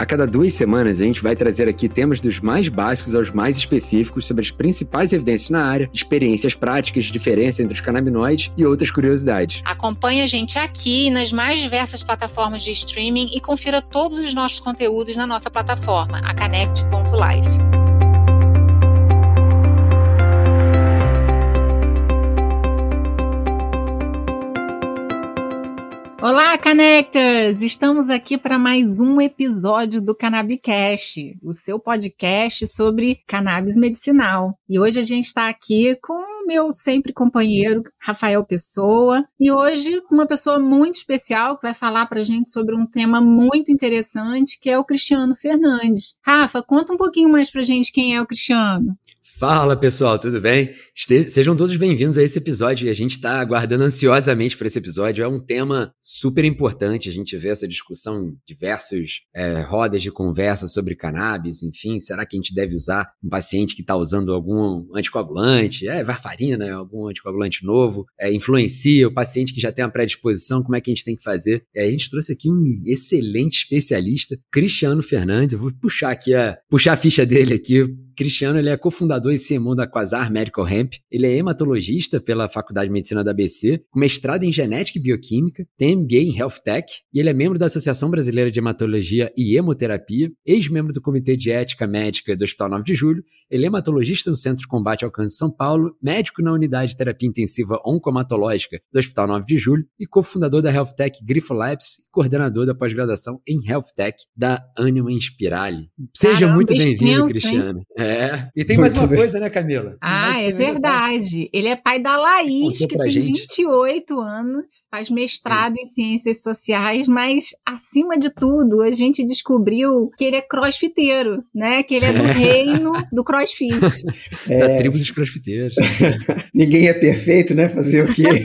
A cada duas semanas, a gente vai trazer aqui temas dos mais básicos aos mais específicos sobre as principais evidências na área, experiências práticas, diferença entre os canabinoides e outras curiosidades. Acompanhe a gente aqui nas mais diversas plataformas de streaming e confira todos os nossos conteúdos na nossa plataforma, a Connect.life. Olá, Connectors! Estamos aqui para mais um episódio do Cannabicast, o seu podcast sobre cannabis medicinal. E hoje a gente está aqui com o meu sempre companheiro, Rafael Pessoa, e hoje uma pessoa muito especial que vai falar para a gente sobre um tema muito interessante, que é o Cristiano Fernandes. Rafa, conta um pouquinho mais para gente quem é o Cristiano. Fala pessoal, tudo bem? Sejam todos bem-vindos a esse episódio e a gente está aguardando ansiosamente para esse episódio. É um tema super importante, a gente vê essa discussão em diversas é, rodas de conversa sobre cannabis, enfim, será que a gente deve usar um paciente que está usando algum anticoagulante, é, varfarina, algum anticoagulante novo, é, influencia o paciente que já tem uma predisposição, como é que a gente tem que fazer? A gente trouxe aqui um excelente especialista, Cristiano Fernandes, eu vou puxar aqui a, puxar a ficha dele aqui, Cristiano ele é cofundador e CMO da Quasar Medical Hemp. Ele é hematologista pela Faculdade de Medicina da ABC, com mestrado em Genética e Bioquímica, tem MBA em Health Tech e ele é membro da Associação Brasileira de Hematologia e Hemoterapia, ex-membro do Comitê de Ética Médica do Hospital 9 de Julho. Ele é hematologista no Centro de Combate ao Câncer de São Paulo, médico na Unidade de Terapia Intensiva Oncomatológica do Hospital 9 de Julho e cofundador da Health Tech Grifo Labs e coordenador da pós-graduação em Health Tech da Anima Inspirale. Seja Caramba, muito bem-vindo, Cristiano. É, é. E tem mais uma bem. coisa, né, Camila? Ah, é verdade. Ele é pai da Laís, que tem gente. 28 anos, faz mestrado em ciências sociais, mas acima de tudo, a gente descobriu que ele é crossfiteiro, né? Que ele é do reino do crossfit. É. Da tribo dos crossfiteiros. Ninguém é perfeito, né? Fazer o quê?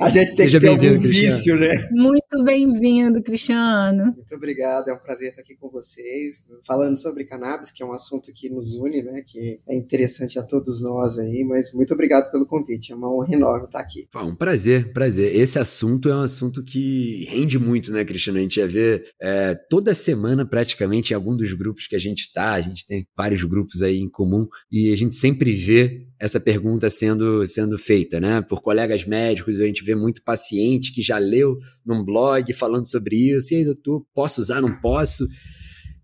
a gente tem Seja que ter algum vício, né? Muito bem-vindo, Cristiano. Muito obrigado, é um prazer estar aqui com vocês, falando sobre sobre cannabis, que é um assunto que nos une, né? Que é interessante a todos nós aí, mas muito obrigado pelo convite, é uma honra enorme estar aqui. Um prazer, prazer. Esse assunto é um assunto que rende muito, né, Cristiano? A gente ia ver é, toda semana, praticamente, em algum dos grupos que a gente está, a gente tem vários grupos aí em comum, e a gente sempre vê essa pergunta sendo, sendo feita, né? Por colegas médicos, a gente vê muito paciente que já leu num blog falando sobre isso, e aí, doutor, posso usar, não posso?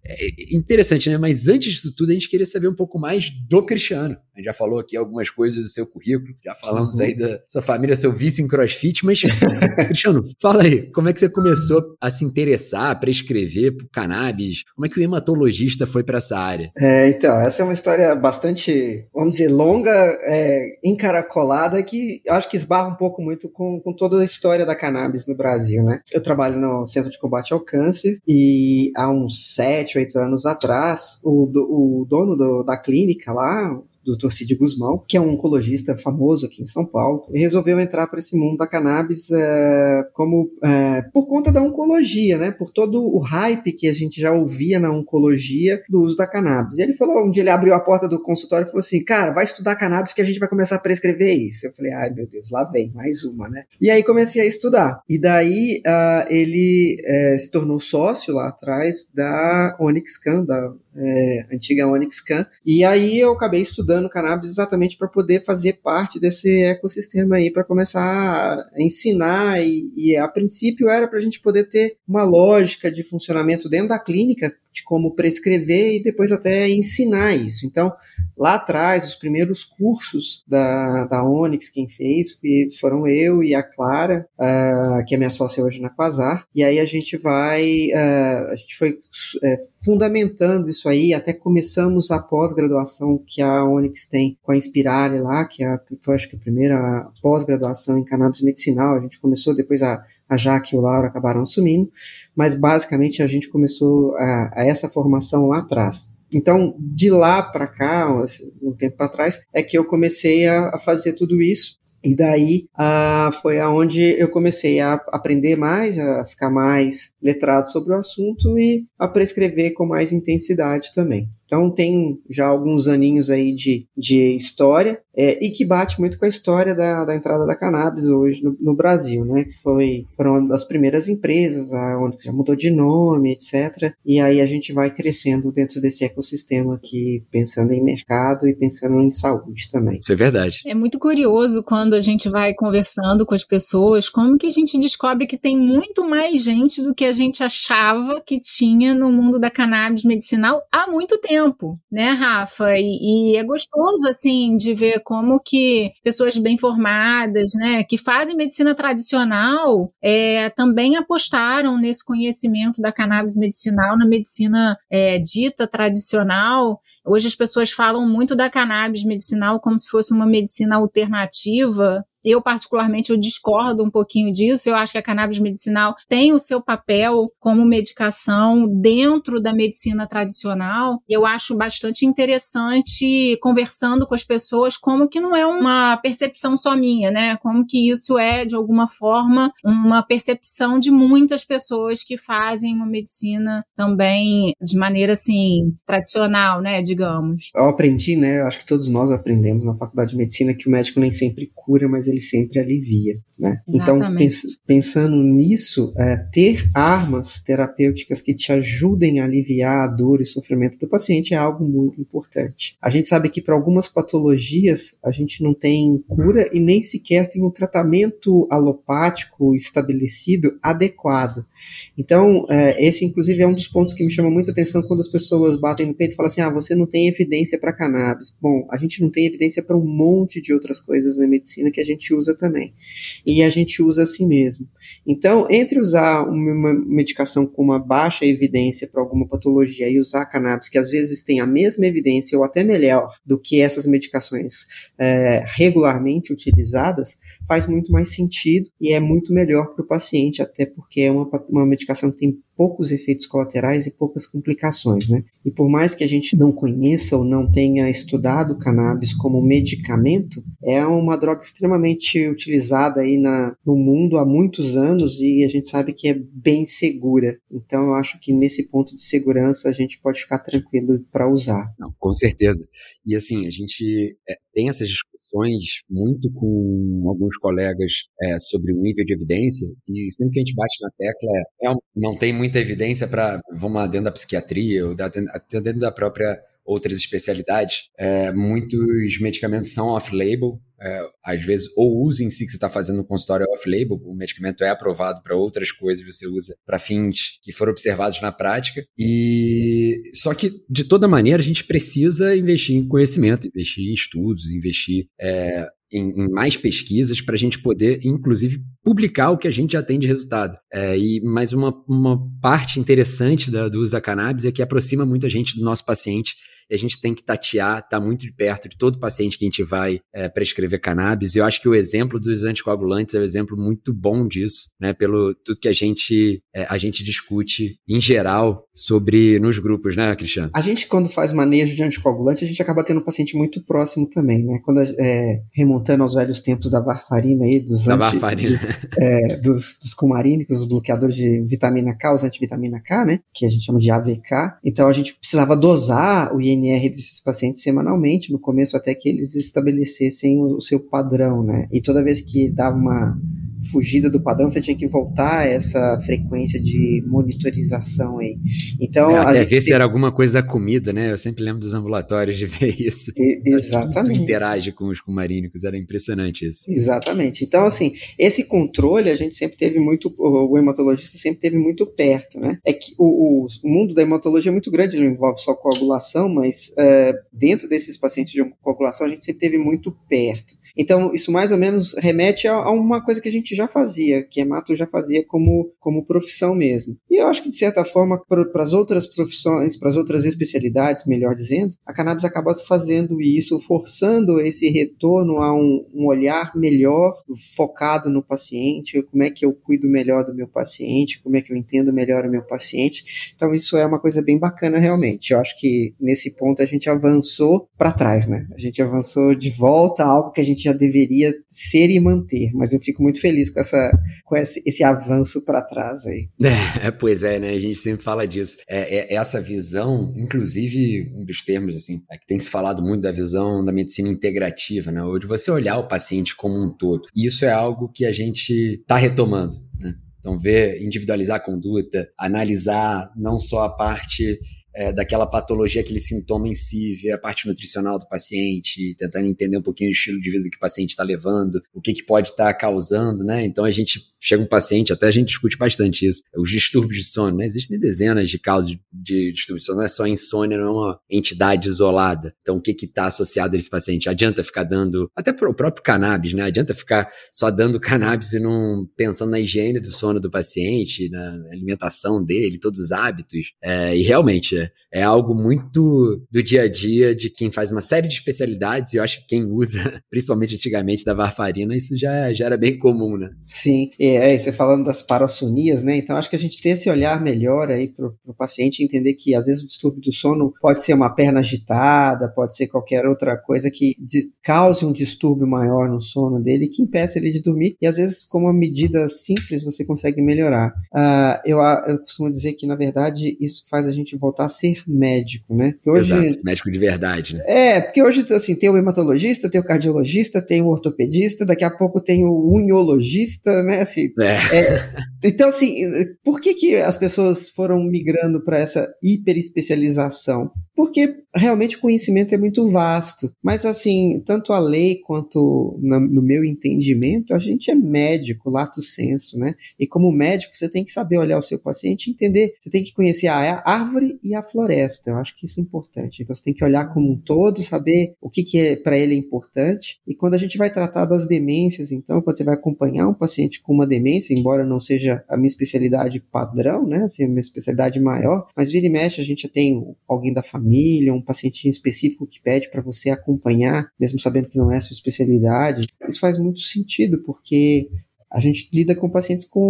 É interessante, né? Mas antes disso tudo, a gente queria saber um pouco mais do Cristiano. A gente já falou aqui algumas coisas do seu currículo, já falamos uhum. aí da sua família, seu vício em crossfit, mas, Cristiano, fala aí, como é que você começou a se interessar, a prescrever por cannabis? Como é que o hematologista foi para essa área? É, então, essa é uma história bastante, vamos dizer, longa, é, encaracolada, que acho que esbarra um pouco muito com, com toda a história da cannabis no Brasil, né? Eu trabalho no Centro de Combate ao Câncer e há uns sete sete, oito anos atrás, o, o dono do, da clínica lá, Dr. Cid Guzmão, que é um oncologista famoso aqui em São Paulo, e resolveu entrar para esse mundo da cannabis é, como é, por conta da oncologia, né? Por todo o hype que a gente já ouvia na oncologia do uso da cannabis. E ele falou, um dia ele abriu a porta do consultório e falou assim, cara, vai estudar cannabis que a gente vai começar a prescrever isso. Eu falei, ai meu Deus, lá vem mais uma, né? E aí comecei a estudar. E daí uh, ele uh, se tornou sócio lá atrás da Onyx Can, da é, antiga Onyx Can. E aí eu acabei estudando cannabis exatamente para poder fazer parte desse ecossistema aí, para começar a ensinar. E, e a princípio era para a gente poder ter uma lógica de funcionamento dentro da clínica, de como prescrever e depois até ensinar isso. Então, lá atrás, os primeiros cursos da, da Onyx, quem fez foram eu e a Clara, uh, que é minha sócia hoje na Quasar, e aí a gente vai, uh, a gente foi uh, fundamentando isso aí, até começamos a pós-graduação que a Onyx tem com a Inspirale lá, que é, foi acho que a primeira pós-graduação em cannabis medicinal, a gente começou depois a a Jaque e o Laura acabaram assumindo, mas basicamente a gente começou a, a essa formação lá atrás. Então, de lá para cá, um tempo para trás, é que eu comecei a, a, fazer tudo isso. E daí foi aonde eu comecei a aprender mais, a ficar mais letrado sobre o assunto e a prescrever com mais intensidade também. Então tem já alguns aninhos aí de, de história é, e que bate muito com a história da, da entrada da cannabis hoje no, no Brasil, né? Que foi foram uma das primeiras empresas, onde já mudou de nome, etc. E aí a gente vai crescendo dentro desse ecossistema aqui, pensando em mercado e pensando em saúde também. Isso é verdade. É muito curioso quando a gente vai conversando com as pessoas, como que a gente descobre que tem muito mais gente do que a gente achava que tinha no mundo da cannabis medicinal há muito tempo tempo, né, Rafa? E, e, é gostoso, assim, de ver como que pessoas bem formadas, né, que fazem medicina tradicional, é, também apostaram nesse conhecimento da cannabis medicinal na medicina é, dita tradicional. Hoje as pessoas falam muito da cannabis medicinal como se fosse uma medicina alternativa, eu, particularmente, eu discordo um pouquinho disso. Eu acho que a cannabis medicinal tem o seu papel como medicação dentro da medicina tradicional. Eu acho bastante interessante conversando com as pessoas como que não é uma percepção só minha, né? Como que isso é, de alguma forma, uma percepção de muitas pessoas que fazem uma medicina também de maneira, assim, tradicional, né? Digamos. Eu aprendi, né? Eu acho que todos nós aprendemos na faculdade de medicina que o médico nem sempre cura, mas ele sempre alivia. Né? Então, pens pensando nisso, é, ter armas terapêuticas que te ajudem a aliviar a dor e sofrimento do paciente é algo muito importante. A gente sabe que para algumas patologias a gente não tem cura e nem sequer tem um tratamento alopático estabelecido adequado. Então, é, esse inclusive é um dos pontos que me chama muita atenção quando as pessoas batem no peito e falam assim: ah, você não tem evidência para cannabis. Bom, a gente não tem evidência para um monte de outras coisas na medicina que a gente usa também e a gente usa assim mesmo. Então, entre usar uma medicação com uma baixa evidência para alguma patologia e usar cannabis, que às vezes tem a mesma evidência ou até melhor do que essas medicações é, regularmente utilizadas, faz muito mais sentido e é muito melhor para o paciente, até porque é uma, uma medicação que tem poucos efeitos colaterais e poucas complicações, né? E por mais que a gente não conheça ou não tenha estudado cannabis como medicamento, é uma droga extremamente utilizada aí na, no mundo há muitos anos e a gente sabe que é bem segura. Então eu acho que nesse ponto de segurança a gente pode ficar tranquilo para usar. Não, com certeza. E assim, a gente é, tem essas discussões muito com alguns colegas é, sobre o nível de evidência, e sempre que a gente bate na tecla é, não tem muita evidência para, vamos lá, dentro da psiquiatria, ou até dentro da própria outras especialidades, é, muitos medicamentos são off-label, é, às vezes, ou uso em si que você está fazendo no consultório off-label, o medicamento é aprovado para outras coisas, você usa para fins que foram observados na prática. E só que, de toda maneira, a gente precisa investir em conhecimento, investir em estudos, investir é, em, em, mais pesquisas para a gente poder, inclusive, publicar o que a gente já tem de resultado. É, e mais uma, uma parte interessante da, do uso da cannabis é que aproxima muita gente do nosso paciente e a gente tem que tatear, estar tá muito de perto de todo paciente que a gente vai é, prescrever cannabis. E eu acho que o exemplo dos anticoagulantes é um exemplo muito bom disso, né? Pelo tudo que a gente, é, a gente discute em geral sobre nos grupos, né, Cristiano? A gente, quando faz manejo de anticoagulante, a gente acaba tendo um paciente muito próximo também, né? Quando é, remontando aos velhos tempos da varfarina aí, dos, da anti, varfarina. dos, é, dos, dos cumarínicos, os bloqueadores de vitamina K, os antivitamina K, né? Que a gente chama de AVK. Então a gente precisava dosar o INR INR desses pacientes semanalmente, no começo até que eles estabelecessem o, o seu padrão, né? E toda vez que dava uma fugida do padrão, você tinha que voltar a essa frequência de monitorização aí. Então, é, até ver se era alguma coisa da comida, né? Eu sempre lembro dos ambulatórios de ver isso. E, exatamente. Que interage com os cumarínicos, era impressionante isso. Exatamente. Então, assim, esse controle a gente sempre teve muito, o hematologista sempre teve muito perto, né? É que o, o mundo da hematologia é muito grande, não envolve só coagulação, mas é, dentro desses pacientes de coagulação a gente sempre teve muito perto. Então, isso mais ou menos remete a, a uma coisa que a gente já fazia, que Emato já fazia como, como profissão mesmo. E eu acho que, de certa forma, para as outras profissões, para as outras especialidades, melhor dizendo, a cannabis acaba fazendo isso, forçando esse retorno a um, um olhar melhor, focado no paciente, como é que eu cuido melhor do meu paciente, como é que eu entendo melhor o meu paciente. Então, isso é uma coisa bem bacana, realmente. Eu acho que nesse ponto a gente avançou para trás, né? A gente avançou de volta a algo que a gente já deveria ser e manter. Mas eu fico muito feliz com, essa, com esse, esse avanço para trás aí. É, pois é, né? A gente sempre fala disso. É, é, essa visão, inclusive, um dos termos, assim, é que tem se falado muito da visão da medicina integrativa, né? Ou de você olhar o paciente como um todo. E isso é algo que a gente está retomando, né? Então, ver, individualizar a conduta, analisar não só a parte é, daquela patologia, aquele sintoma em si, ver a parte nutricional do paciente, tentando entender um pouquinho o estilo de vida que o paciente está levando, o que, que pode estar tá causando, né? Então a gente chega um paciente, até a gente discute bastante isso, os distúrbios de sono, né? Existem dezenas de causas de distúrbios de sono, não é só insônia, não é uma entidade isolada. Então o que que está associado a esse paciente? Adianta ficar dando, até para o próprio cannabis, né? Adianta ficar só dando cannabis e não pensando na higiene do sono do paciente, na alimentação dele, todos os hábitos. É, e realmente, é, algo muito do dia a dia de quem faz uma série de especialidades, e eu acho que quem usa, principalmente antigamente da varfarina, isso já, já era bem comum, né? Sim, é, você falando das parossonias, né? Então acho que a gente tem esse olhar melhor aí para o paciente entender que às vezes o distúrbio do sono pode ser uma perna agitada, pode ser qualquer outra coisa que cause um distúrbio maior no sono dele que impeça ele de dormir, e às vezes com uma medida simples você consegue melhorar. Uh, eu, eu costumo dizer que na verdade isso faz a gente voltar ser médico, né? Hoje, Exato, médico de verdade, né? É, porque hoje, assim, tem o hematologista, tem o cardiologista, tem o ortopedista, daqui a pouco tem o unhologista, né? Assim, é. É, então, assim, por que, que as pessoas foram migrando para essa hiperespecialização? Porque realmente o conhecimento é muito vasto. Mas, assim, tanto a lei quanto na, no meu entendimento, a gente é médico, lato senso, né? E como médico, você tem que saber olhar o seu paciente e entender. Você tem que conhecer a árvore e a floresta. Eu acho que isso é importante. Então, você tem que olhar como um todo, saber o que, que é para ele é importante. E quando a gente vai tratar das demências, então, quando você vai acompanhar um paciente com uma demência, embora não seja a minha especialidade padrão, né? Assim, a minha especialidade maior, mas vira e mexe, a gente já tem alguém da família família, um paciente específico que pede para você acompanhar, mesmo sabendo que não é a sua especialidade. Isso faz muito sentido, porque a gente lida com pacientes com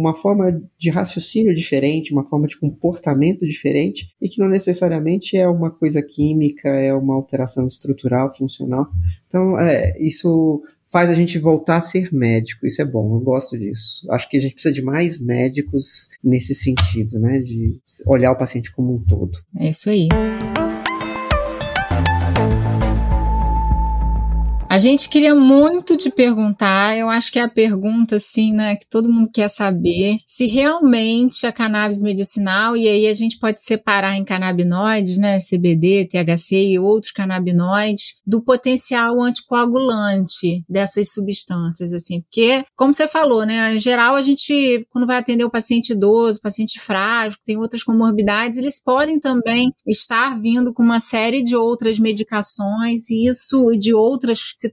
uma forma de raciocínio diferente, uma forma de comportamento diferente, e que não necessariamente é uma coisa química, é uma alteração estrutural, funcional. Então, é, isso faz a gente voltar a ser médico. Isso é bom, eu gosto disso. Acho que a gente precisa de mais médicos nesse sentido, né? De olhar o paciente como um todo. É isso aí. A gente queria muito te perguntar, eu acho que é a pergunta, assim, né, que todo mundo quer saber, se realmente a cannabis medicinal, e aí a gente pode separar em canabinoides, né, CBD, THC e outros canabinoides, do potencial anticoagulante dessas substâncias, assim, porque, como você falou, né, em geral a gente, quando vai atender o paciente idoso, paciente frágil, que tem outras comorbidades, eles podem também estar vindo com uma série de outras medicações, e isso, e de outras situações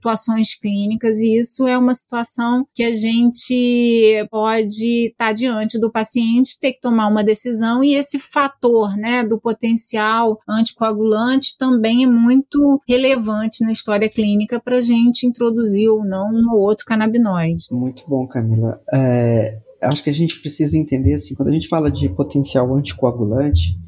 clínicas, e isso é uma situação que a gente pode estar tá diante do paciente, ter que tomar uma decisão, e esse fator né, do potencial anticoagulante também é muito relevante na história clínica para a gente introduzir ou não um ou outro canabinoide. Muito bom, Camila. É, acho que a gente precisa entender assim, quando a gente fala de potencial anticoagulante,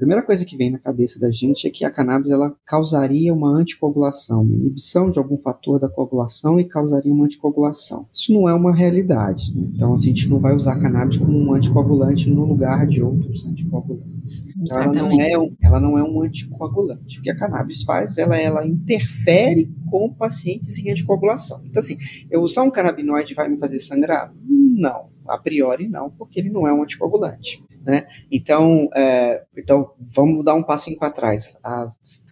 primeira coisa que vem na cabeça da gente é que a cannabis ela causaria uma anticoagulação, uma inibição de algum fator da coagulação e causaria uma anticoagulação. Isso não é uma realidade. Né? Então, assim, a gente não vai usar a cannabis como um anticoagulante no lugar de outros anticoagulantes. Então, ela não, é um, ela não é um anticoagulante. O que a cannabis faz, ela, ela interfere com pacientes em anticoagulação. Então, assim, eu usar um canabinoide vai me fazer sangrar? Não. A priori não, porque ele não é um anticoagulante. Né? Então, é, então, vamos dar um passinho para trás. Há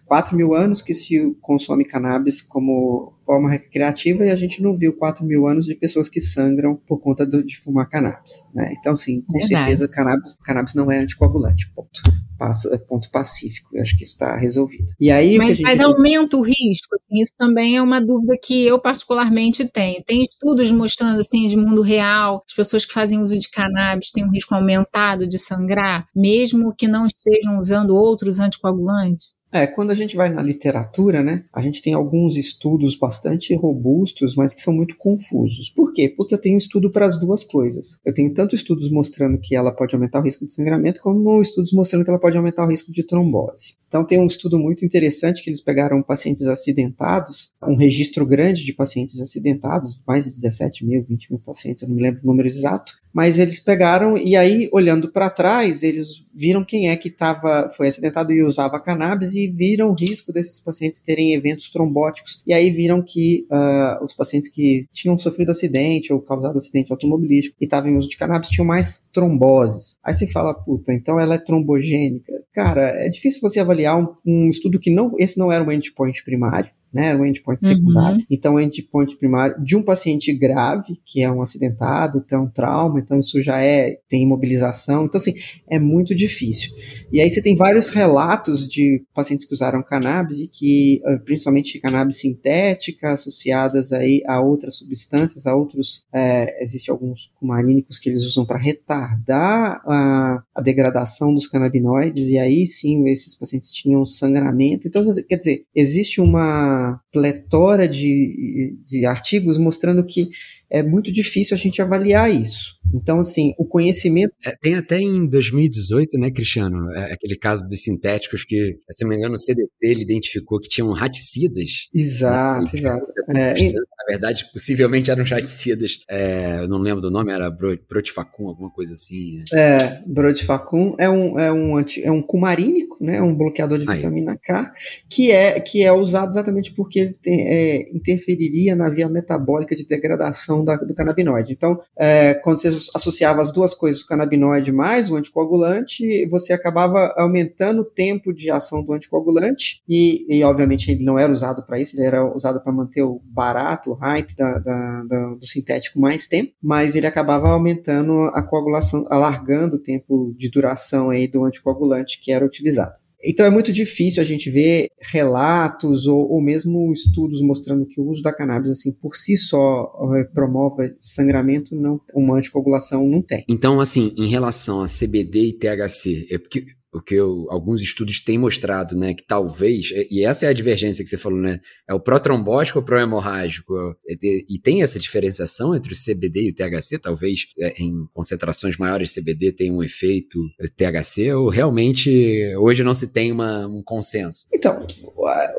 4 mil anos que se consome cannabis como forma recreativa e a gente não viu 4 mil anos de pessoas que sangram por conta do, de fumar cannabis, né? Então, sim, com Verdade. certeza, cannabis, cannabis não é anticoagulante, ponto. Passo, é ponto pacífico, eu acho que isso está resolvido. E aí, mas, mas aumenta o risco, assim, isso também é uma dúvida que eu particularmente tenho. Tem estudos mostrando, assim, de mundo real, as pessoas que fazem uso de cannabis têm um risco aumentado de sangrar, mesmo que não estejam usando outros anticoagulantes? É, quando a gente vai na literatura, né, a gente tem alguns estudos bastante robustos, mas que são muito confusos. Por quê? Porque eu tenho estudo para as duas coisas. Eu tenho tanto estudos mostrando que ela pode aumentar o risco de sangramento, como estudos mostrando que ela pode aumentar o risco de trombose. Então tem um estudo muito interessante que eles pegaram pacientes acidentados, um registro grande de pacientes acidentados, mais de 17 mil, 20 mil pacientes, eu não me lembro o número exato, mas eles pegaram e aí, olhando para trás, eles viram quem é que tava, foi acidentado e usava cannabis e viram o risco desses pacientes terem eventos trombóticos. E aí viram que uh, os pacientes que tinham sofrido acidente ou causado acidente automobilístico e estavam em uso de cannabis tinham mais tromboses. Aí você fala, puta, então ela é trombogênica. Cara, é difícil você avaliar um, um estudo que não, esse não era um endpoint primário né? Um endpoint secundário. Uhum. Então, o endpoint primário de um paciente grave, que é um acidentado, tem um trauma, então isso já é, tem imobilização. Então, assim, é muito difícil. E aí você tem vários relatos de pacientes que usaram cannabis e que, ah, principalmente cannabis sintética, associadas aí a outras substâncias, a outros, é, existe alguns cumarínicos que eles usam para retardar a, a degradação dos canabinoides, e aí sim, esses pacientes tinham sangramento. Então, quer dizer, existe uma pletora de, de artigos mostrando que é muito difícil a gente avaliar isso. Então, assim, o conhecimento. É, tem até em 2018, né, Cristiano? É, aquele caso dos sintéticos que, se não me engano, o CDC ele identificou que tinham raticidas. Exato, né, exato. É, na verdade, possivelmente eram raticidas. É, eu não lembro do nome, era Brotifacum, alguma coisa assim. É, Brotifacum é um, é um, anti, é um cumarínico, né? Um bloqueador de Aí. vitamina K, que é, que é usado exatamente porque ele tem, é, interferiria na via metabólica de degradação da, do canabinoide. Então, é, quando você associava as duas coisas, o canabinoide mais o anticoagulante, você acabava aumentando o tempo de ação do anticoagulante e, e obviamente, ele não era usado para isso, ele era usado para manter o barato, o hype da, da, do sintético mais tempo, mas ele acabava aumentando a coagulação, alargando o tempo de duração aí do anticoagulante que era utilizado. Então é muito difícil a gente ver relatos ou, ou, mesmo estudos mostrando que o uso da cannabis assim por si só eh, promove sangramento, não uma anticoagulação não tem. Então assim, em relação a CBD e THC, é porque o que eu, alguns estudos têm mostrado, né, que talvez, e essa é a divergência que você falou, né, é o protrombótico ou prohemorrágico, e tem essa diferenciação entre o CBD e o THC, talvez é, em concentrações maiores CBD tenha um efeito THC, ou realmente hoje não se tem uma, um consenso? Então,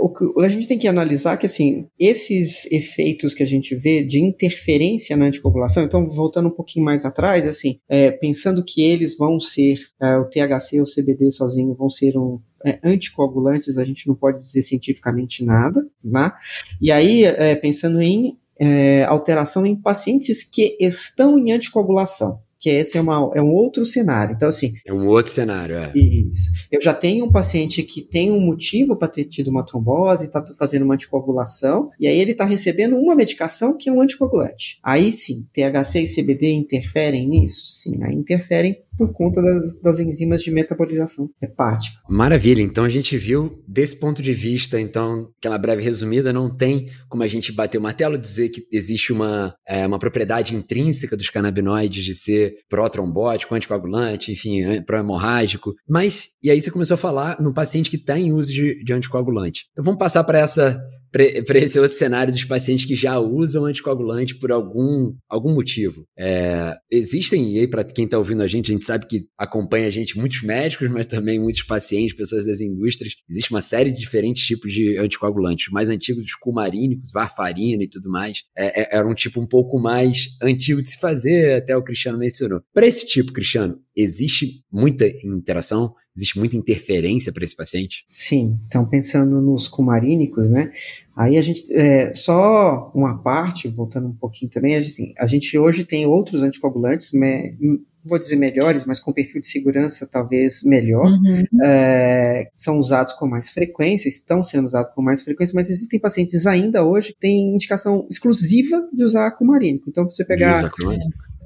o que a gente tem que analisar que, assim, esses efeitos que a gente vê de interferência na anticoagulação, então, voltando um pouquinho mais atrás, assim, é, pensando que eles vão ser é, o THC ou o CBD CBD sozinho vão ser um, é, anticoagulantes, a gente não pode dizer cientificamente nada, né? E aí, é, pensando em é, alteração em pacientes que estão em anticoagulação que esse é, uma, é um outro cenário. Então, assim. É um outro cenário, é. Isso. Eu já tenho um paciente que tem um motivo para ter tido uma trombose, está fazendo uma anticoagulação, e aí ele está recebendo uma medicação que é um anticoagulante. Aí sim, THC e CBD interferem nisso? Sim, aí interferem por conta das, das, enzimas de metabolização hepática. Maravilha, então a gente viu desse ponto de vista, então, aquela breve resumida, não tem como a gente bater o martelo dizer que existe uma, é, uma propriedade intrínseca dos canabinoides de ser pró-trombótico, anticoagulante, enfim, pró-hemorrágico, mas, e aí você começou a falar no paciente que está em uso de, de anticoagulante. Então vamos passar para essa para esse outro cenário dos pacientes que já usam anticoagulante por algum, algum motivo. É, existem, e aí para quem está ouvindo a gente, a gente sabe que acompanha a gente muitos médicos, mas também muitos pacientes, pessoas das indústrias. Existe uma série de diferentes tipos de anticoagulantes. Os mais antigos, os cumarínicos, varfarina e tudo mais, é, é, era um tipo um pouco mais antigo de se fazer, até o Cristiano mencionou. Para esse tipo, Cristiano, existe muita interação, existe muita interferência para esse paciente? Sim, então pensando nos cumarínicos, né? Aí a gente, é, só uma parte, voltando um pouquinho também, a gente, a gente hoje tem outros anticoagulantes, me, vou dizer melhores, mas com perfil de segurança talvez melhor, uhum. é, são usados com mais frequência, estão sendo usados com mais frequência, mas existem pacientes ainda hoje que têm indicação exclusiva de usar cumarínico. Então, você pegar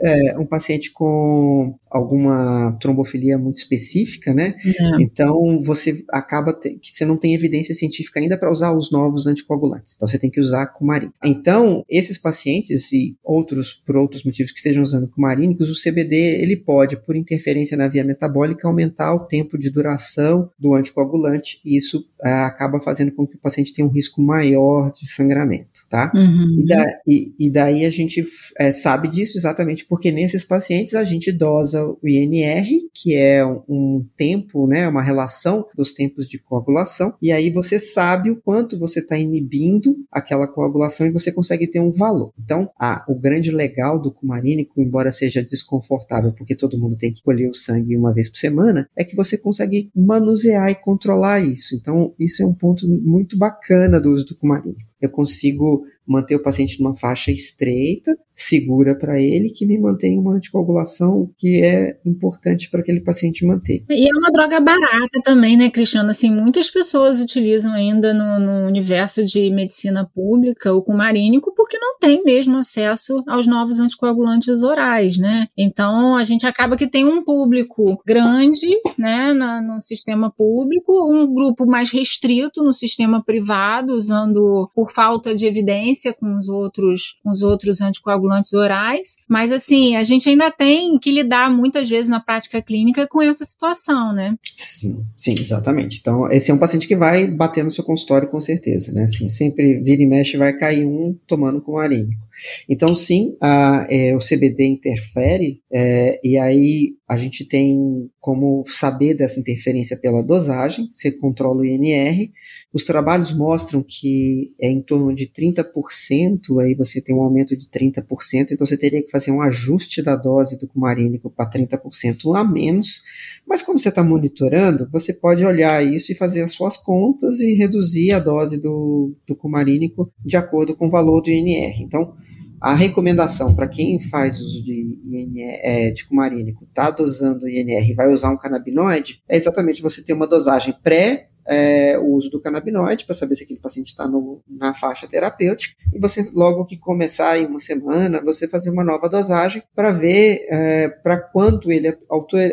é, um paciente com alguma trombofilia muito específica, né? É. Então você acaba te, que você não tem evidência científica ainda para usar os novos anticoagulantes. Então você tem que usar cumarín. Então esses pacientes e outros por outros motivos que estejam usando cumarínicos, o CBD ele pode por interferência na via metabólica aumentar o tempo de duração do anticoagulante e isso é, acaba fazendo com que o paciente tenha um risco maior de sangramento, tá? Uhum. E, da, e, e, daí a gente é, sabe disso exatamente porque nesses pacientes a gente dosa o INR, que é um tempo, né, uma relação dos tempos de coagulação, e aí você sabe o quanto você está inibindo aquela coagulação e você consegue ter um valor. Então, ah, o grande legal do cumarínico, embora seja desconfortável, porque todo mundo tem que colher o sangue uma vez por semana, é que você consegue manusear e controlar isso. Então, isso é um ponto muito bacana do uso do cumarínico. Eu consigo manter o paciente numa faixa estreita, segura para ele, que me mantém uma anticoagulação que é importante para aquele paciente manter. E é uma droga barata também, né, Cristiano? Assim, muitas pessoas utilizam ainda no, no universo de medicina pública o cumarínico porque não tem mesmo acesso aos novos anticoagulantes orais, né? Então, a gente acaba que tem um público grande, né, na, no sistema público, um grupo mais restrito no sistema privado, usando por falta de evidência com os outros, com os outros anticoagulantes orais, mas assim, a gente ainda tem que lidar muitas vezes na prática clínica com essa situação, né? Sim, sim, exatamente. Então, esse é um paciente que vai bater no seu consultório com certeza, né? Assim, sempre vira e mexe vai cair um tomando com arínico. Então, sim, a, é, o CBD interfere, é, e aí a gente tem como saber dessa interferência pela dosagem, você controla o INR. Os trabalhos mostram que é em torno de 30%, aí você tem um aumento de 30%, então você teria que fazer um ajuste da dose do cumarínico para 30% a menos. Mas como você está monitorando, você pode olhar isso e fazer as suas contas e reduzir a dose do, do cumarínico de acordo com o valor do INR. Então, a recomendação para quem faz uso de, INR, é, de cumarínico, está dosando INR e vai usar um canabinoide, é exatamente você ter uma dosagem pré é, o uso do canabinoide para saber se aquele paciente está na faixa terapêutica e você logo que começar em uma semana você fazer uma nova dosagem para ver é, para quanto ele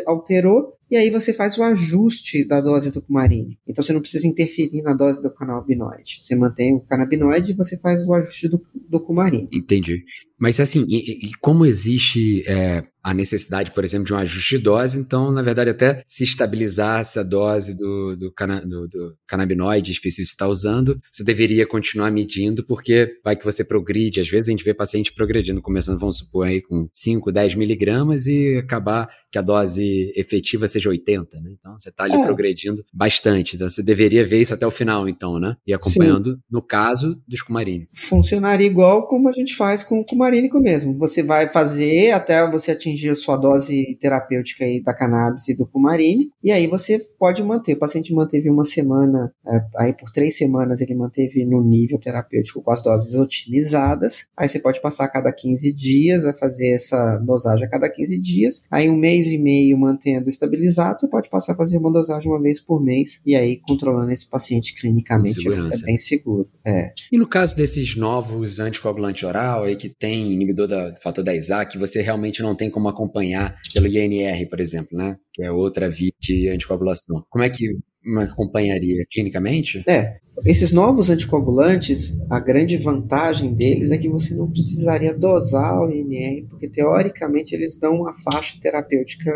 alterou e aí você faz o ajuste da dose do cumarine. Então você não precisa interferir na dose do canabinoide. Você mantém o canabinoide e você faz o ajuste do, do cumarine. Entendi. Mas assim, e, e como existe é, a necessidade, por exemplo, de um ajuste de dose, então, na verdade, até se estabilizasse a dose do, do, cana, do, do canabinoide específico que você está usando, você deveria continuar medindo, porque vai que você progride. Às vezes a gente vê paciente progredindo, começando, vamos supor, aí com 5, 10 miligramas e acabar que a dose efetiva seja 80, né? Então, você está ali é. progredindo bastante. Então, você deveria ver isso até o final, então, né? E acompanhando, Sim. no caso dos cumarínicos. Funcionaria igual como a gente faz com o cumarínico cumarínico mesmo. Você vai fazer até você atingir a sua dose terapêutica aí da cannabis e do cumarínico, e aí você pode manter. O paciente manteve uma semana, é, aí por três semanas ele manteve no nível terapêutico com as doses otimizadas. Aí você pode passar a cada 15 dias a fazer essa dosagem a cada 15 dias. Aí um mês e meio mantendo estabilizado, você pode passar a fazer uma dosagem uma vez por mês, e aí controlando esse paciente clinicamente é bem seguro. É. E no caso desses novos anticoagulantes oral aí que tem inibidor da, do fator 10A que você realmente não tem como acompanhar pelo INR, por exemplo, né? Que é outra via de anticoagulação. Como é que acompanharia clinicamente? É, esses novos anticoagulantes, a grande vantagem deles é que você não precisaria dosar o INR, porque teoricamente eles dão uma faixa terapêutica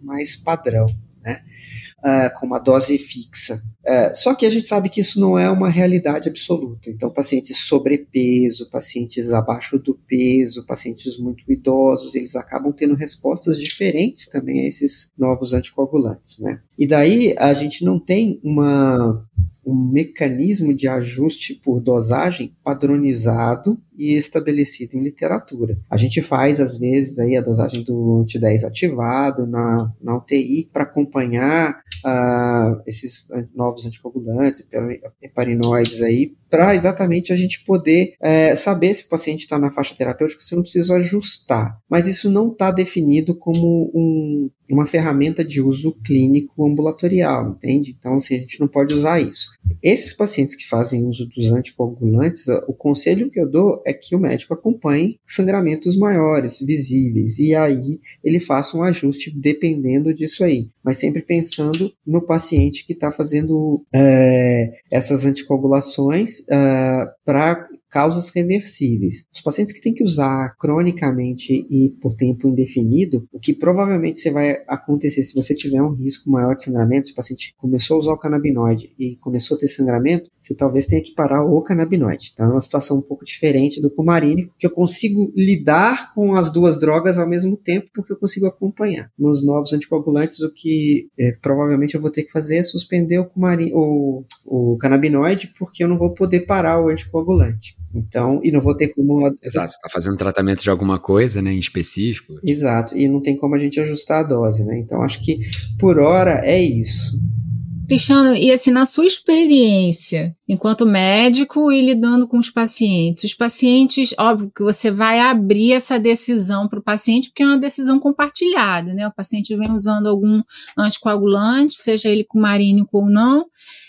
mais padrão, né? Uh, com uma dose fixa. É, só que a gente sabe que isso não é uma realidade absoluta. Então, pacientes sobrepeso, pacientes abaixo do peso, pacientes muito idosos, eles acabam tendo respostas diferentes também a esses novos anticoagulantes, né? E daí a gente não tem uma, um mecanismo de ajuste por dosagem padronizado e estabelecido em literatura. A gente faz, às vezes, aí a dosagem do anti-10 ativado na, na UTI para acompanhar uh, esses novos anticoagulantes, heparinoides aí, para exatamente a gente poder é, saber se o paciente está na faixa terapêutica, se não precisa ajustar. Mas isso não está definido como um, uma ferramenta de uso clínico ambulatorial, entende? Então, assim, a gente não pode usar isso. Esses pacientes que fazem uso dos anticoagulantes, o conselho que eu dou é que o médico acompanhe sangramentos maiores, visíveis, e aí ele faça um ajuste dependendo disso aí, mas sempre pensando no paciente que está fazendo é, essas anticoagulações é, para causas reversíveis. Os pacientes que têm que usar cronicamente e por tempo indefinido, o que provavelmente você vai acontecer se você tiver um risco maior de sangramento, se o paciente começou a usar o canabinoide e começou a ter sangramento, você talvez tenha que parar o canabinoide. Então é uma situação um pouco diferente do cumarínico, que eu consigo lidar com as duas drogas ao mesmo tempo porque eu consigo acompanhar. Nos novos anticoagulantes, o que é, provavelmente eu vou ter que fazer é suspender o, o, o canabinoide porque eu não vou poder parar o anticoagulante. Então, e não vou ter como. Exato, você está fazendo tratamento de alguma coisa, né, em específico. Exato, e não tem como a gente ajustar a dose, né? Então, acho que por hora é isso. Cristiano, e assim, na sua experiência, enquanto médico e lidando com os pacientes, os pacientes, óbvio que você vai abrir essa decisão para o paciente, porque é uma decisão compartilhada, né? O paciente vem usando algum anticoagulante, seja ele com marínico ou não,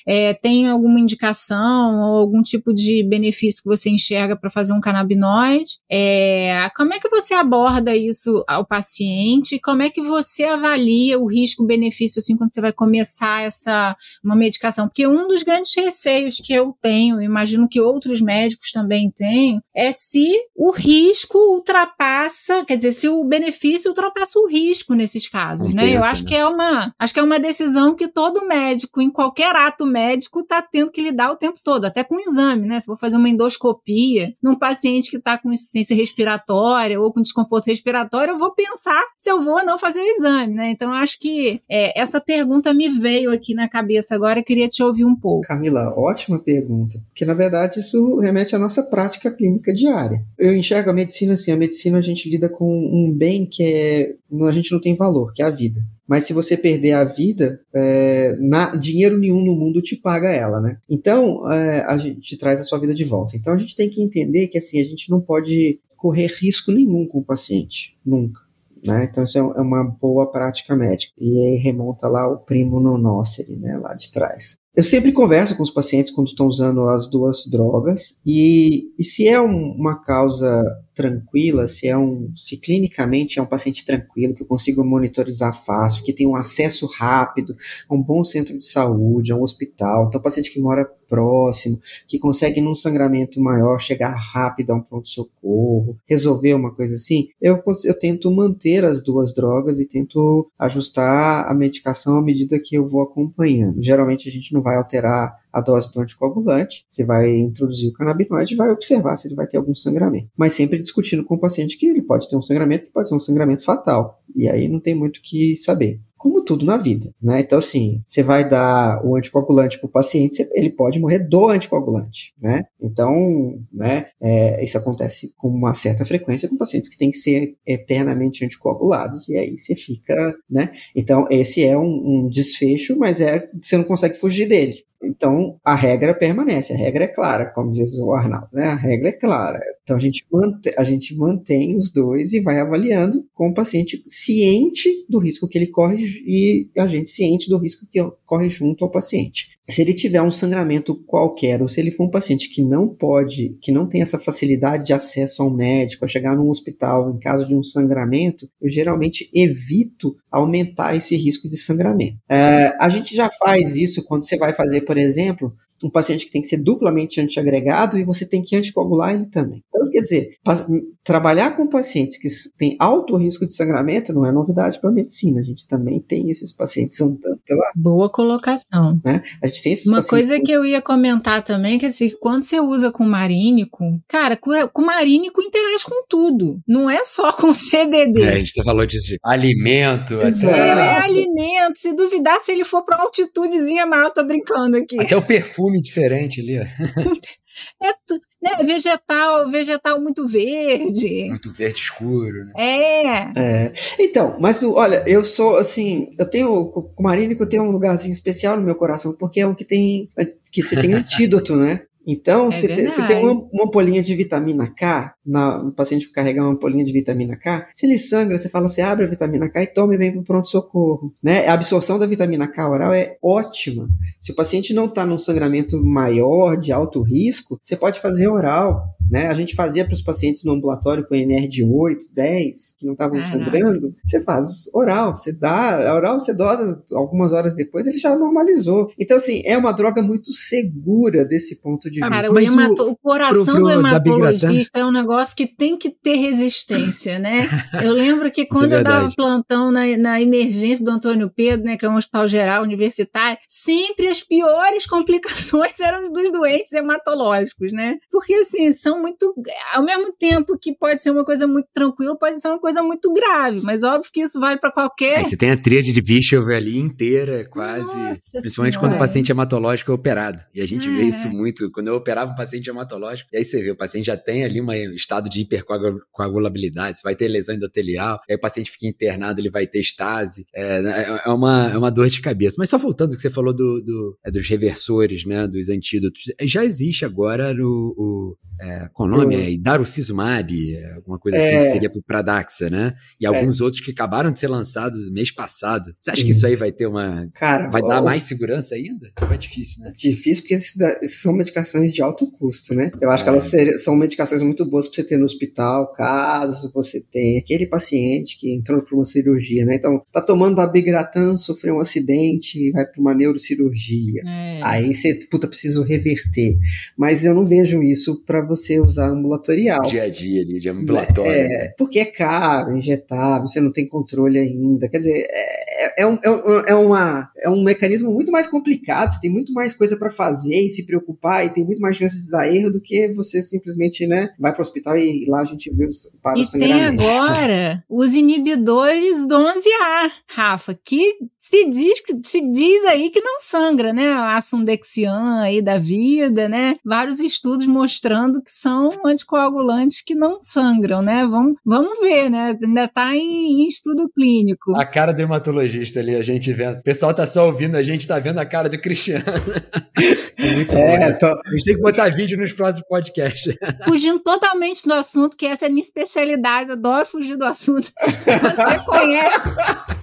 é, tem alguma indicação ou algum tipo de benefício que você enxerga para fazer um canabinoide? É, como é que você aborda isso ao paciente? Como é que você avalia o risco-benefício assim quando você vai começar essa uma medicação? Porque um dos grandes receios que eu tenho, imagino que outros médicos também têm, é se o risco ultrapassa, quer dizer, se o benefício ultrapassa o risco nesses casos, né? eu acho né? que é uma, acho que é uma decisão que todo médico em qualquer ato médico está tendo que lidar o tempo todo, até com exame, né? Se for fazer uma endoscopia num paciente que está com insuficiência respiratória ou com desconforto respiratório, eu vou pensar se eu vou ou não fazer o exame, né? Então, acho que é, essa pergunta me veio aqui na cabeça agora, queria te ouvir um pouco. Camila, ótima pergunta, porque na verdade isso remete à nossa prática clínica diária. Eu enxergo a medicina assim, a medicina a gente lida com um bem que é, a gente não tem valor, que é a vida mas se você perder a vida, é, na, dinheiro nenhum no mundo te paga ela, né? Então, é, a gente traz a sua vida de volta. Então, a gente tem que entender que, assim, a gente não pode correr risco nenhum com o paciente, nunca. Né? Então, isso é, é uma boa prática médica. E aí remonta lá o primo nonócere, né, lá de trás. Eu sempre converso com os pacientes quando estão usando as duas drogas e, e se é um, uma causa tranquila, se é um, se clinicamente é um paciente tranquilo, que eu consigo monitorizar fácil, que tem um acesso rápido a um bom centro de saúde, a um hospital, então paciente que mora próximo, que consegue num sangramento maior chegar rápido a um pronto-socorro, resolver uma coisa assim, eu, eu tento manter as duas drogas e tento ajustar a medicação à medida que eu vou acompanhando. Geralmente a gente não vai alterar a dose do anticoagulante, você vai introduzir o canabinoide e vai observar se ele vai ter algum sangramento. Mas sempre discutindo com o paciente que ele pode ter um sangramento que pode ser um sangramento fatal. E aí não tem muito o que saber como tudo na vida, né? Então, assim, você vai dar o anticoagulante para o paciente, ele pode morrer do anticoagulante, né? Então, né, é, isso acontece com uma certa frequência com pacientes que têm que ser eternamente anticoagulados, e aí você fica, né? Então, esse é um, um desfecho, mas é você não consegue fugir dele. Então, a regra permanece, a regra é clara, como diz o Arnaldo, né? A regra é clara. Então, a gente, mantém, a gente mantém os dois e vai avaliando com o paciente ciente do risco que ele corre e a gente ciente do risco que corre junto ao paciente. Se ele tiver um sangramento qualquer, ou se ele for um paciente que não pode, que não tem essa facilidade de acesso ao médico, a chegar num hospital em caso de um sangramento, eu geralmente evito aumentar esse risco de sangramento. É, a gente já faz isso quando você vai fazer, por exemplo, um paciente que tem que ser duplamente antiagregado e você tem que anticoagular ele também. Então, quer dizer, trabalhar com pacientes que têm alto risco de sangramento não é novidade para a medicina. A gente também tem esses pacientes andando pela. Boa colocação. Né? A gente tem esses Uma coisa que eu ia comentar também, que assim, quando você usa com marínico, cara, com marínico interage com tudo. Não é só com CBD. É, a gente falou disso de alimento. Até... É, alimento. Se duvidar, se ele for para uma altitudezinha maior, tô brincando aqui. Até o perfume diferente ali. É né, vegetal, vegetal muito verde. Muito verde escuro, né? É. é. Então, mas olha, eu sou assim, eu tenho com o Marínico eu tenho um lugarzinho especial no meu coração, porque é um que tem que você tem antídoto, né? Então, é você, tem, você tem uma, uma ampolinha de vitamina K, na, um paciente que carregar uma ampolinha de vitamina K, se ele sangra, você fala, você abre a vitamina K e toma e vem para o pronto-socorro. Né? A absorção da vitamina K oral é ótima. Se o paciente não está num sangramento maior, de alto risco, você pode fazer oral. Né? A gente fazia para os pacientes no ambulatório com NR de 8, 10, que não estavam sangrando, você faz oral, você dá, oral você dosa algumas horas depois, ele já normalizou. Então, assim, é uma droga muito segura desse ponto de vista. Cara, o, hemato, o, coração pro, pro, do hematologista é um negócio que tem que ter resistência, né? Eu lembro que é quando é eu dava plantão na, na emergência do Antônio Pedro, né, que é um hospital geral universitário, sempre as piores complicações eram dos doentes hematológicos, né? Porque, assim, são muito. Ao mesmo tempo que pode ser uma coisa muito tranquila, pode ser uma coisa muito grave, mas óbvio que isso vai para qualquer. Aí você tem a tríade de Vichel ali inteira, quase. Nossa principalmente senhora. quando o paciente hematológico é operado. E a gente é. vê isso muito. Quando eu operava um paciente hematológico, e aí você vê, o paciente já tem ali um estado de hipercoagulabilidade, você vai ter lesão endotelial, aí o paciente fica internado, ele vai ter estase. É, né, é, uma, é uma dor de cabeça. Mas só voltando ao que você falou do, do é, dos reversores, né? Dos antídotos. Já existe agora o, o é, qual o nome? É Idarucizumab, alguma coisa assim, que é. seria pro Pradaxa, né? E alguns é. outros que acabaram de ser lançados mês passado. Você acha que isso aí vai ter uma. Cara, vai ó, dar mais segurança ainda? É difícil, né? Difícil porque esses são medicações de alto custo, né? Eu acho que elas é. são medicações muito boas para você ter no hospital, caso você tenha aquele paciente que entrou para uma cirurgia, né? Então, tá tomando abigratan, sofreu um acidente, vai para uma neurocirurgia. É. Aí você, puta, preciso reverter. Mas eu não vejo isso para você usar ambulatorial. Dia a dia ali, de ambulatório. É, né? porque é caro injetar, você não tem controle ainda. Quer dizer, é, é, um, é, um, é, uma, é um mecanismo muito mais complicado, você tem muito mais coisa para fazer e se preocupar, e tem muito mais chances de dar erro do que você simplesmente, né, vai para o hospital e lá a gente vê para e o sangramento. E tem agora os inibidores do 11A, Rafa, que se diz, se diz aí que não sangra, né? A Sundexian aí da vida, né? Vários estudos mostrando que são anticoagulantes que não sangram, né? Vamos, vamos ver, né? Ainda está em, em, estudo clínico. A cara do hematologista ali, a gente vendo. O pessoal tá só ouvindo, a gente tá vendo a cara do Cristiano. é muito é, bom. Tô... A gente tem que botar vídeo nos próximos podcasts. Fugindo totalmente do assunto, que essa é a minha especialidade, adoro fugir do assunto. Você conhece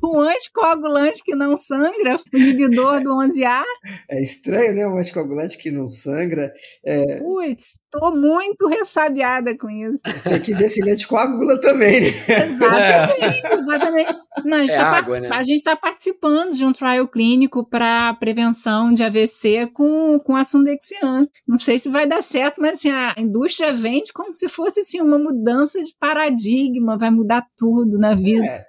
um anticoagulante que não sangra, o inibidor do 11A? É estranho, né? Um anticoagulante que não sangra. É... Putz, tô muito ressabiada com isso. Tem que ver se ele anticoagula também, né? Exatamente, é. exatamente. Não, a, gente é tá água, né? a gente está participando de um trial clínico para prevenção de AVC com, com a Sundexian. Não sei se vai dar certo, mas assim, a indústria vende como se fosse assim, uma mudança de paradigma, vai mudar tudo na vida. É,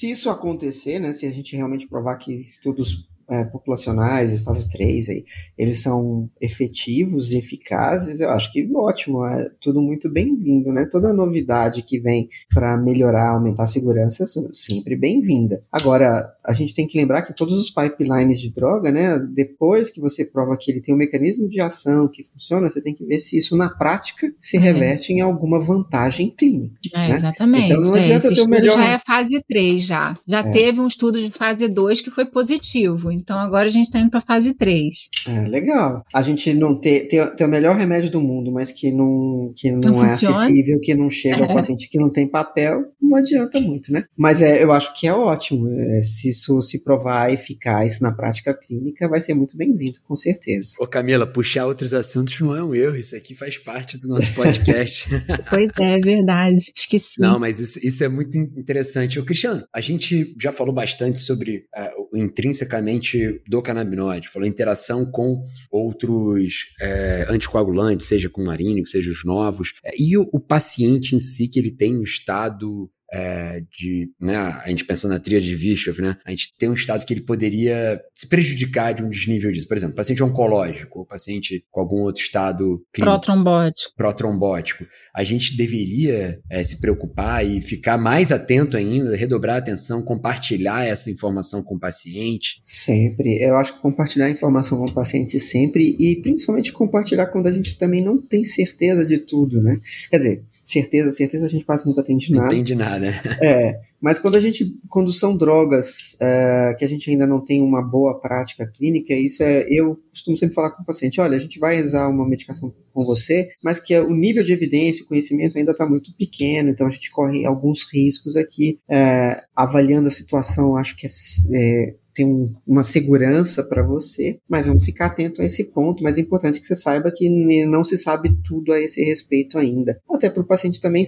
se isso acontecer, né, se a gente realmente provar que estudos é, populacionais, fase 3, aí, eles são efetivos e eficazes, eu acho que ótimo, é tudo muito bem-vindo, né? Toda novidade que vem para melhorar, aumentar a segurança é sempre bem-vinda. Agora, a gente tem que lembrar que todos os pipelines de droga, né, depois que você prova que ele tem um mecanismo de ação que funciona, você tem que ver se isso na prática se uhum. reverte em alguma vantagem clínica. É, né? Exatamente. Então não é, adianta ter o melhor. já é fase 3 já. Já é. teve um estudo de fase 2 que foi positivo. Então agora a gente está indo para fase 3. É, legal. A gente não ter, ter, ter, o melhor remédio do mundo, mas que não, que não, não é funciona. acessível, que não chega ao paciente, que não tem papel, não adianta muito, né? Mas é, eu acho que é ótimo. É, se isso se provar eficaz na prática clínica, vai ser muito bem-vindo, com certeza. Ô Camila, puxar outros assuntos não é um erro, isso aqui faz parte do nosso podcast. pois é, é verdade. Esqueci. Não, mas isso, isso é muito interessante. Ô, Cristiano, a gente já falou bastante sobre uh, intrinsecamente do canabinoide, falou interação com outros é, anticoagulantes, seja com marínico, seja os novos, é, e o, o, paciente em si, que ele tem um estado é, de, né, a gente pensando na tríade de Bischoff, né, a gente tem um estado que ele poderia se prejudicar de um desnível disso. Por exemplo, paciente oncológico, ou paciente com algum outro estado clínico. Protrombótico. Protrombótico. A gente deveria é, se preocupar e ficar mais atento ainda, redobrar a atenção, compartilhar essa informação com o paciente? Sempre. Eu acho que compartilhar a informação com o paciente sempre e principalmente compartilhar quando a gente também não tem certeza de tudo, né? Quer dizer, certeza, certeza a gente quase nunca tem de nada. Não entende nada. É, mas quando a gente, quando são drogas é, que a gente ainda não tem uma boa prática clínica, isso é, eu costumo sempre falar com o paciente, olha, a gente vai usar uma medicação com você, mas que o nível de evidência, o conhecimento ainda está muito pequeno, então a gente corre alguns riscos aqui, é, avaliando a situação, acho que é, é um, uma segurança para você, mas vamos ficar atento a esse ponto. Mas é importante que você saiba que não se sabe tudo a esse respeito ainda. Até para o paciente também,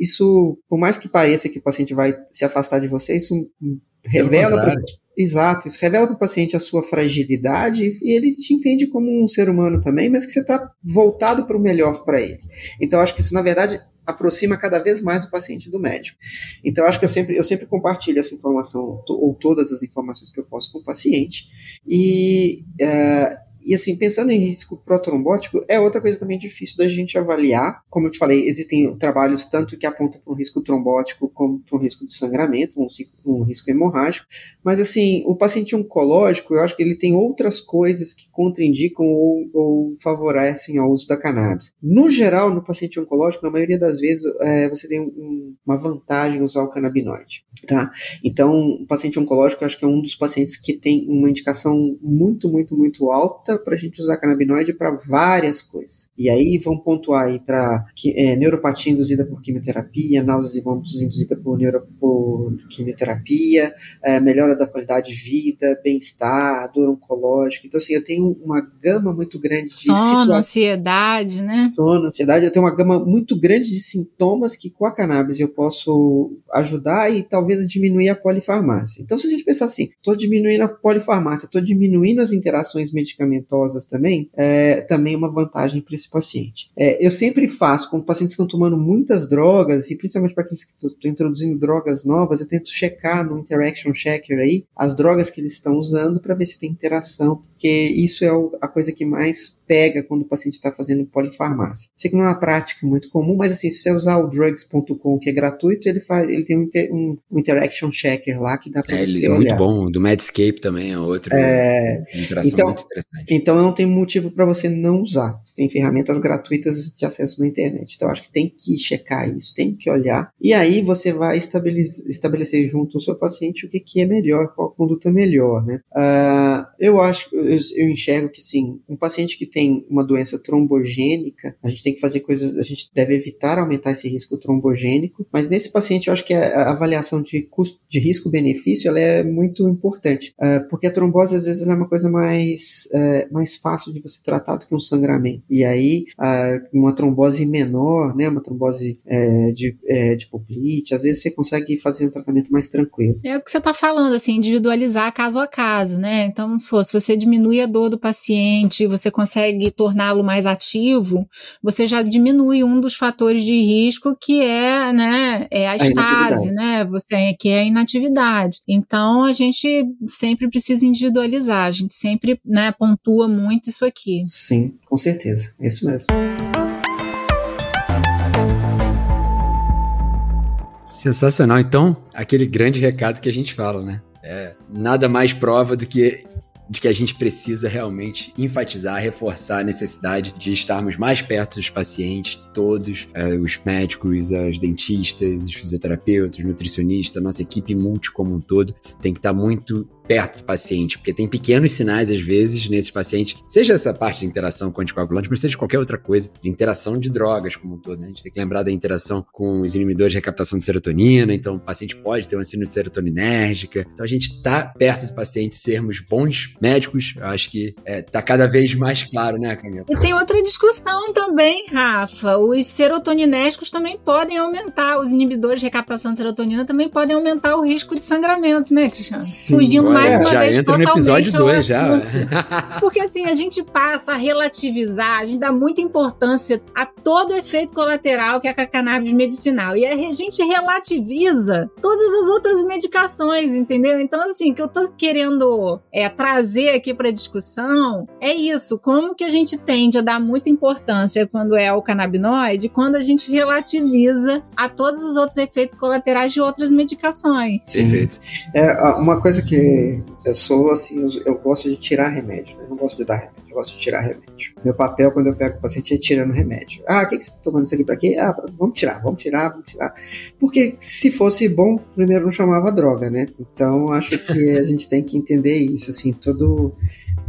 isso, por mais que pareça que o paciente vai se afastar de você, isso revela. Pro, exato, isso revela para o paciente a sua fragilidade e ele te entende como um ser humano também, mas que você está voltado para o melhor para ele. Então, acho que isso, na verdade, aproxima cada vez mais o paciente do médico. Então, acho que eu sempre, eu sempre compartilho essa informação, ou todas as informações que eu posso com o paciente, e uh, e assim, pensando em risco protrombótico, é outra coisa também difícil da gente avaliar. Como eu te falei, existem trabalhos tanto que apontam para um risco trombótico como para um risco de sangramento, um, um, risco hemorrágico. Mas assim, o paciente oncológico, eu acho que ele tem outras coisas que contraindicam ou, ou favorecem ao uso da cannabis. No geral, no paciente oncológico, na maioria das vezes, é, você tem um, uma vantagem em usar o canabinoide. Tá? Então, o paciente oncológico, eu acho que é um dos pacientes que tem uma indicação muito, muito, muito alta para a gente usar canabinoide para várias coisas. E aí vão pontuar aí para é, neuropatia induzida por quimioterapia, náuseas e vômitos induzida por, neuro, por quimioterapia, é, melhora da qualidade de vida, bem-estar, dor oncológica. Então, assim, eu tenho uma gama muito grande de Sono, ansiedade, né? Sono, ansiedade. Eu tenho uma gama muito grande de sintomas que com a cannabis eu posso ajudar e talvez diminuir a polifarmácia. Então, se a gente pensar assim, estou diminuindo a polifarmácia, estou diminuindo as interações medicamentos medicamentosas também, é também uma vantagem para esse paciente. É, eu sempre faço, quando pacientes estão tomando muitas drogas, e principalmente para aqueles que estão introduzindo drogas novas, eu tento checar no Interaction Checker aí as drogas que eles estão usando para ver se tem interação, porque isso é a coisa que mais pega quando o paciente está fazendo polifarmácia. Sei que não é uma prática muito comum, mas assim, se você usar o drugs.com, que é gratuito, ele faz, ele tem um, um, um interaction checker lá que dá para é, você é olhar. muito bom. Do Medscape também é outro. É, então, muito interessante. Então não tem motivo para você não usar. Você tem ferramentas gratuitas de acesso na internet. Então acho que tem que checar isso, tem que olhar. E aí você vai estabelecer, estabelecer junto ao seu paciente o que, que é melhor, qual conduta melhor, né? Uh, eu acho, eu, eu enxergo que sim, um paciente que tem uma doença trombogênica, a gente tem que fazer coisas, a gente deve evitar aumentar esse risco trombogênico, mas nesse paciente eu acho que a avaliação de custo, de risco-benefício, ela é muito importante, uh, porque a trombose às vezes é uma coisa mais, uh, mais fácil de você tratar do que um sangramento. E aí, uh, uma trombose menor, né, uma trombose uh, de, uh, de poplite, às vezes você consegue fazer um tratamento mais tranquilo. É o que você está falando, assim, individualizar caso a caso, né? Então, se você diminui a dor do paciente, você consegue consegue torná-lo mais ativo, você já diminui um dos fatores de risco que é, né, é a, a estase, né, você que é a inatividade. Então a gente sempre precisa individualizar, a gente sempre, né, pontua muito isso aqui. Sim, com certeza, é isso mesmo. Sensacional. Então, aquele grande recado que a gente fala, né? É, nada mais prova do que de que a gente precisa realmente enfatizar, reforçar a necessidade de estarmos mais perto dos pacientes, todos, é, os médicos, os dentistas, os fisioterapeutas, nutricionistas, nossa equipe multi como um todo tem que estar muito perto do paciente, porque tem pequenos sinais, às vezes, nesses pacientes, seja essa parte de interação com anticoagulante, mas seja qualquer outra coisa, de interação de drogas como um todo. Né? A gente tem que lembrar da interação com os inibidores de recaptação de serotonina, então o paciente pode ter uma síndrome de serotoninérgica. Então a gente está perto do paciente, sermos bons médicos, eu acho que está é, tá cada vez mais claro, né, Camila? E tem outra discussão também, Rafa. Os serotoninérgicos também podem aumentar, os inibidores de recaptação de serotonina também podem aumentar o risco de sangramento, né, Cristiano? Sim, Fugindo mais uma já vez entra no episódio 2 já. Porque assim, a gente passa a relativizar, a gente dá muita importância a todo o efeito colateral que é a cannabis medicinal. E a gente relativiza todas as outras medicações, entendeu? Então, assim, o que eu tô querendo é, trazer aqui para discussão é isso: como que a gente tende a dar muita importância quando é o canabinoide, quando a gente relativiza a todos os outros efeitos colaterais de outras medicações. Perfeito. É, uma coisa que eu sou assim, eu, eu gosto de tirar remédio, né? Eu não gosto de dar remédio, eu gosto de tirar remédio. Meu papel quando eu pego o paciente é tirando remédio. Ah, o que, que você tá tomando isso aqui pra quê? Ah, pra, vamos tirar, vamos tirar, vamos tirar. Porque se fosse bom, primeiro não chamava droga, né? Então acho que a gente tem que entender isso, assim, todo.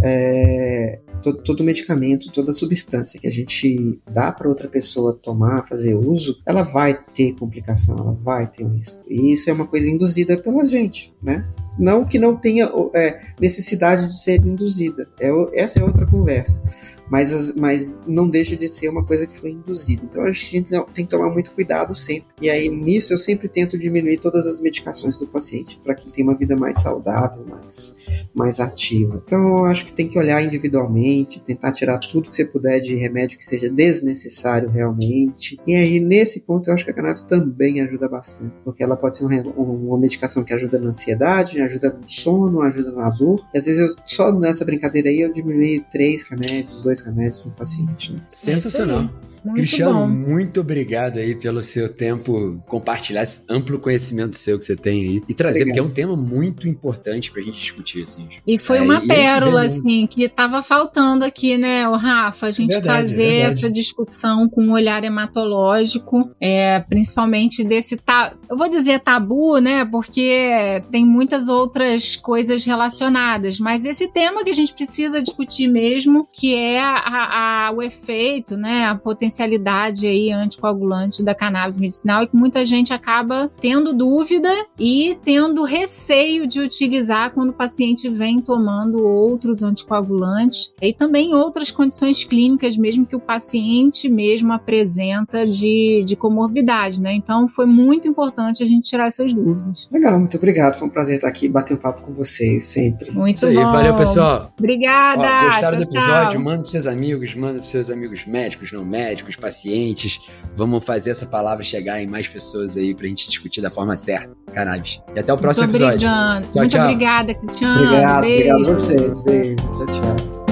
É, todo, todo medicamento, toda substância que a gente dá para outra pessoa tomar, fazer uso, ela vai ter complicação, ela vai ter um risco. E isso é uma coisa induzida pela gente, né? Não que não tenha é, necessidade de ser induzida. É, essa é outra conversa mas, as, mas não deixa de ser uma coisa que foi induzida. Então a gente tem que tomar muito cuidado sempre. E aí nisso eu sempre tento diminuir todas as medicações do paciente para que ele tenha uma vida mais saudável, mais, mais ativa. Então acho que tem que olhar individualmente, tentar tirar tudo que você puder de remédio que seja desnecessário realmente. E aí nesse ponto eu acho que a cannabis também ajuda bastante, porque ela pode ser uma, medicação que ajuda na ansiedade, ajuda no sono, ajuda na dor. E às vezes eu só nessa brincadeira aí eu diminui três remédios, dois dois remédios no paciente. Né? Sensacional. Muito Cristiano, bom. muito obrigado aí pelo seu tempo, compartilhar esse amplo conhecimento seu que você tem aí e trazer, Obrigado. porque é um tema muito importante pra gente discutir, assim. E foi é, uma pérola, assim, que tava faltando aqui, né, o Rafa, a gente verdade, trazer verdade. essa discussão com um olhar hematológico, é, principalmente desse, ta... eu vou dizer tabu, né, porque tem muitas outras coisas relacionadas, mas esse tema que a gente precisa discutir mesmo, que é a, a, o efeito, né, a potencialidade potencialidade aí anticoagulante da cannabis medicinal e que muita gente acaba tendo dúvida e tendo receio de utilizar quando o paciente vem tomando outros anticoagulantes e também outras condições clínicas mesmo que o paciente mesmo apresenta de, de comorbidade, né? Então foi muito importante a gente tirar essas dúvidas. Legal, muito obrigado. Foi um prazer estar aqui bater um papo com vocês sempre. Muito Isso aí, bom. valeu, pessoal. Obrigada. Ó, gostaram tchau, do episódio? Tchau. Manda para seus amigos, manda para seus amigos médicos, não médicos médicos, pacientes. Vamos fazer essa palavra chegar em mais pessoas aí pra gente discutir da forma certa. Cannabis. E até o próximo Muito episódio. Tchau, Muito tchau. obrigada, Cristiano. Obrigado, Beijo. obrigado a vocês. Beijo. Tchau, tchau.